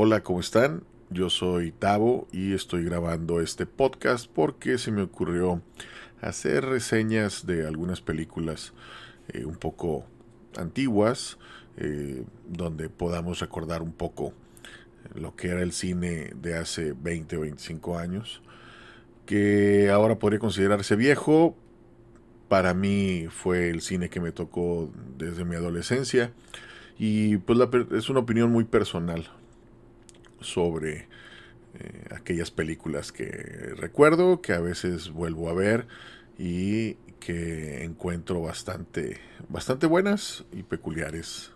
Hola, ¿cómo están? Yo soy Tavo y estoy grabando este podcast porque se me ocurrió hacer reseñas de algunas películas eh, un poco antiguas, eh, donde podamos recordar un poco lo que era el cine de hace 20 o 25 años, que ahora podría considerarse viejo. Para mí fue el cine que me tocó desde mi adolescencia y pues es una opinión muy personal sobre eh, aquellas películas que recuerdo, que a veces vuelvo a ver y que encuentro bastante, bastante buenas y peculiares.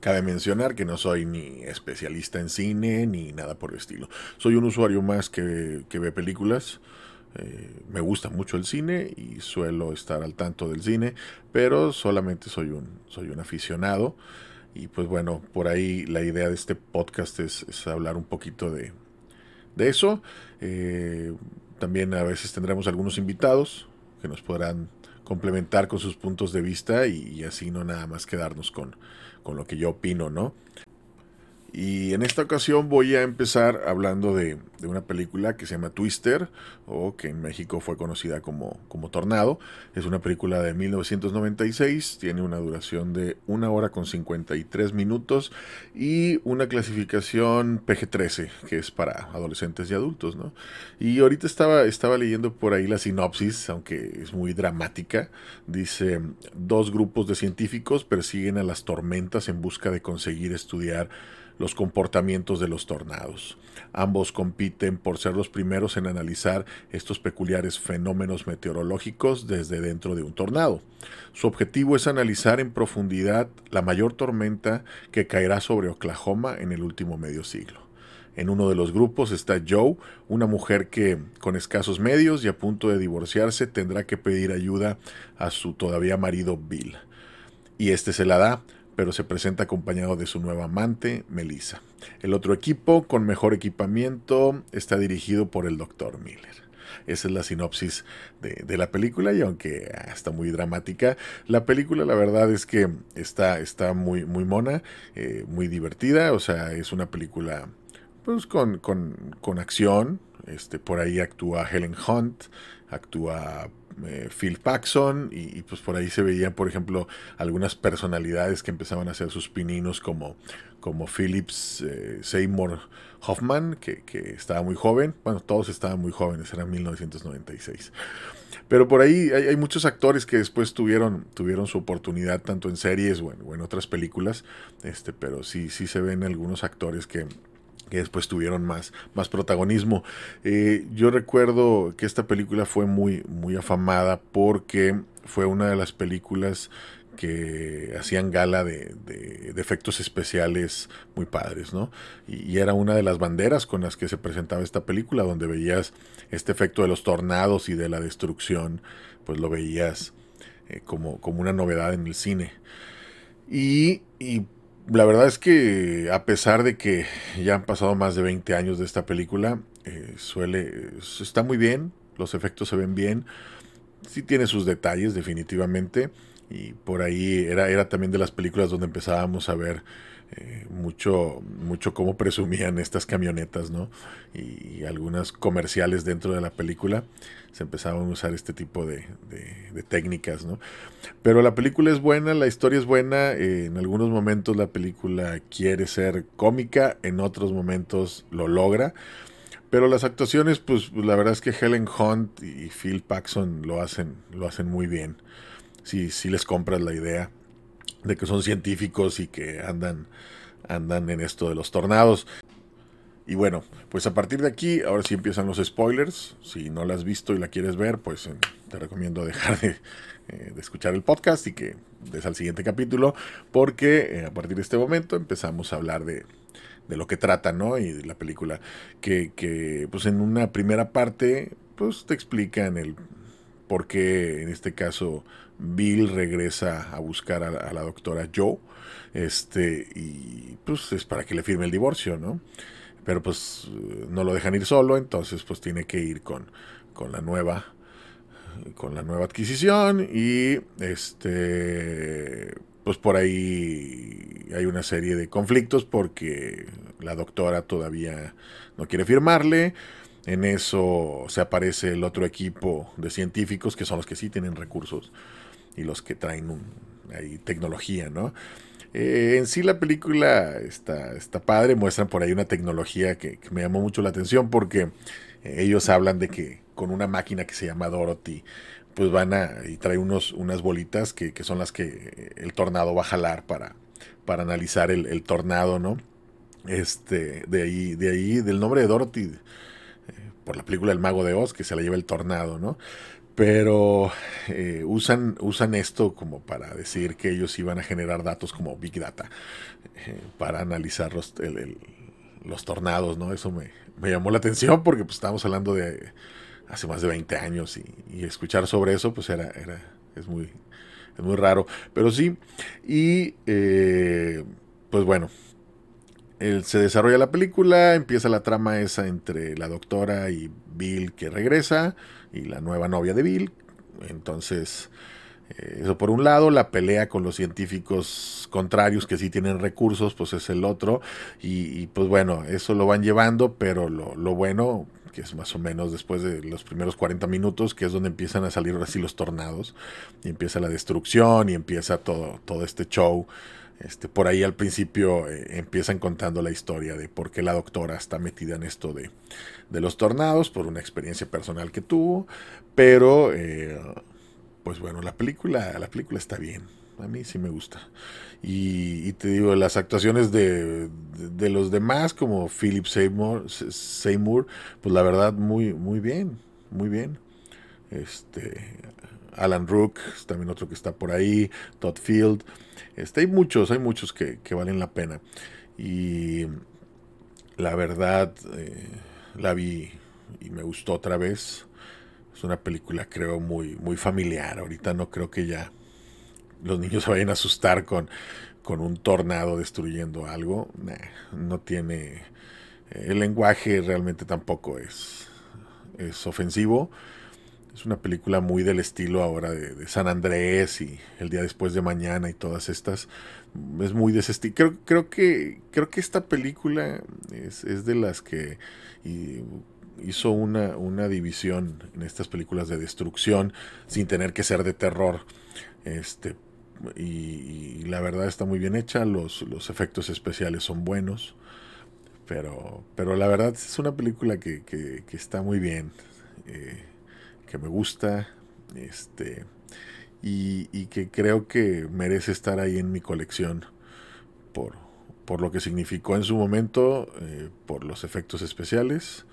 Cabe mencionar que no soy ni especialista en cine ni nada por el estilo. Soy un usuario más que, que ve películas. Eh, me gusta mucho el cine y suelo estar al tanto del cine, pero solamente soy un, soy un aficionado. Y pues bueno, por ahí la idea de este podcast es, hablar un poquito de, eso. Eh, también a veces tendremos algunos invitados que nos podrán complementar con sus puntos de vista y, así no nada más quedarnos con, con lo que yo opino, ¿no? Y en esta ocasión voy a empezar hablando de, una película que se llama Twister, o que en México fue conocida como, como Tornado. Es una película de 1996, tiene una duración de 1 hora con 53 minutos y una clasificación PG-13, que es para adolescentes y adultos. ¿no? Y ahorita estaba, estaba leyendo por ahí la sinopsis, aunque es muy dramática. Dice, dos grupos de científicos persiguen a las tormentas en busca de conseguir estudiar los comportamientos de los tornados. Ambos compiten por ser los primeros en analizar estos peculiares fenómenos meteorológicos desde dentro de un tornado. Su objetivo es analizar en profundidad la mayor tormenta que caerá sobre Oklahoma en el último medio siglo. En uno de los grupos está Joe, una mujer que, con escasos medios y a punto de divorciarse, tendrá que pedir ayuda a su todavía marido Bill. Y este se la da, pero se presenta acompañado de su nueva amante, Melissa. El otro equipo, con mejor equipamiento, está dirigido por el Dr. Miller. Esa es la sinopsis de, la película y aunque ah, está muy dramática, la película la verdad es que está, está muy, muy mona, eh, muy divertida, o sea, es una película pues con, con, acción, este, por ahí actúa Helen Hunt, actúa eh, Phil Paxson y, pues por ahí se veían por ejemplo algunas personalidades que empezaban a hacer sus pininos como, como Phillips eh, Seymour Hoffman que, estaba muy joven, bueno todos estaban muy jóvenes, era 1996 pero por ahí hay, muchos actores que después tuvieron, tuvieron su oportunidad tanto en series o en, otras películas, este, pero sí, sí se ven algunos actores que, que después tuvieron más, más protagonismo. Eh, yo recuerdo que esta película fue muy, muy afamada porque fue una de las películas que hacían gala de, efectos especiales muy padres, ¿no? Y, era una de las banderas con las que se presentaba esta película, donde veías este efecto de los tornados y de la destrucción, pues lo veías eh, como, como una novedad en el cine. Y la verdad es que a pesar de que ya han pasado más de 20 años de esta película, eh, suele, está muy bien, los efectos se ven bien, sí tiene sus detalles definitivamente, y por ahí era, era también de las películas donde empezábamos a ver eh, mucho, mucho cómo presumían estas camionetas, ¿no? Y, algunas comerciales dentro de la película se empezaban a usar este tipo de, técnicas, ¿no? Pero la película es buena, la historia es buena, eh, en algunos momentos la película quiere ser cómica, en otros momentos lo logra. Pero las actuaciones, pues la verdad es que Helen Hunt y Phil Paxson lo hacen, lo hacen muy bien. Si, si les compras la idea de que son científicos y que andan, andan en esto de los tornados. Y bueno, pues a partir de aquí, ahora sí empiezan los spoilers. Si no la has visto y la quieres ver, pues eh, te recomiendo dejar de, eh, de, escuchar el podcast y que des al siguiente capítulo, porque eh, a partir de este momento empezamos a hablar de, de lo que trata, ¿no? Y de la película. Que, que, pues en una primera parte, pues te explican el por qué en este caso Bill regresa a buscar a, la doctora Joe, este, y pues es para que le firme el divorcio, ¿no? Pero pues no lo dejan ir solo, entonces pues tiene que ir con, con la nueva con la nueva adquisición y este pues por ahí hay una serie de conflictos porque la doctora todavía no quiere firmarle. En eso se aparece el otro equipo de científicos que son los que sí tienen recursos y los que traen un, ahí, tecnología, ¿no? Eh, en sí la película está, está padre, muestran por ahí una tecnología que, me llamó mucho la atención porque eh, ellos hablan de que con una máquina que se llama Dorothy, pues van a y trae unos, unas bolitas que, son las que el tornado va a jalar para, para analizar el, tornado, ¿no? Este, de ahí, de ahí, del nombre de Dorothy, eh, por la película El Mago de Oz, que se la lleva el tornado, ¿no? pero eh, usan, usan esto como para decir que ellos iban a generar datos como Big Data eh, para analizar los, los, tornados, ¿no? Eso me, llamó la atención porque pues estábamos hablando de hace más de 20 años y, escuchar sobre eso pues era, era es muy, es muy raro, pero sí, y eh, pues bueno, se desarrolla la película, empieza la trama esa entre la doctora y Bill que regresa y la nueva novia de Bill. Entonces, eh, eso por un lado, la pelea con los científicos contrarios que sí tienen recursos, pues es el otro. Y, pues bueno, eso lo van llevando, pero lo, bueno, que es más o menos después de los primeros 40 minutos, que es donde empiezan a salir así los tornados, y empieza la destrucción y empieza todo, todo este show este, por ahí al principio eh, empiezan contando la historia de por qué la doctora está metida en esto de, los tornados, por una experiencia personal que tuvo, pero eh, pues bueno, la película, la película está bien, a mí sí me gusta. Y, te digo, las actuaciones de, los demás, como Philip Seymour, Seymour, pues la verdad muy, muy bien, muy bien. Este, Alan Rook, también otro que está por ahí, Todd Field. Este, hay muchos, hay muchos que, valen la pena. Y la verdad, eh, la vi y me gustó otra vez. Es una película, creo, muy, muy familiar. Ahorita no creo que ya los niños se vayan a asustar con, con un tornado destruyendo algo. no tiene. El lenguaje realmente tampoco es, es ofensivo. Es una película muy del estilo ahora de, San Andrés y El día después de mañana y todas estas. Es muy de ese estilo. Creo, creo, que, creo que esta película es, de las que hizo una, una, división en estas películas de destrucción sin tener que ser de terror. Este, y, la verdad está muy bien hecha, los, los efectos especiales son buenos. Pero, pero la verdad es una película que, que, está muy bien. Eh, me gusta este, y, que creo que merece estar ahí en mi colección por, por lo que significó en su momento, eh, por los efectos especiales.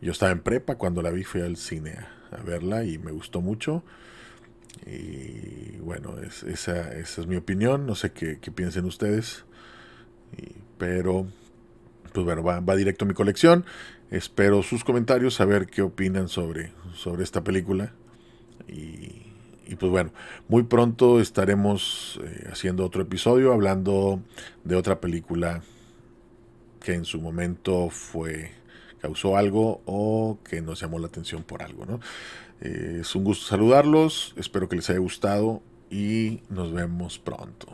Yo estaba en prepa cuando la vi, fui al cine a, verla y me gustó mucho. Y bueno, esa, esa, es mi opinión, no sé qué, piensen ustedes, pero pues bueno, va, va directo a mi colección. Espero sus comentarios, saber qué opinan sobre, sobre esta película. Y, pues bueno, muy pronto estaremos eh, haciendo otro episodio hablando de otra película que en su momento fue causó algo o que nos llamó la atención por algo. Eh, es un gusto saludarlos, espero que les haya gustado y nos vemos pronto.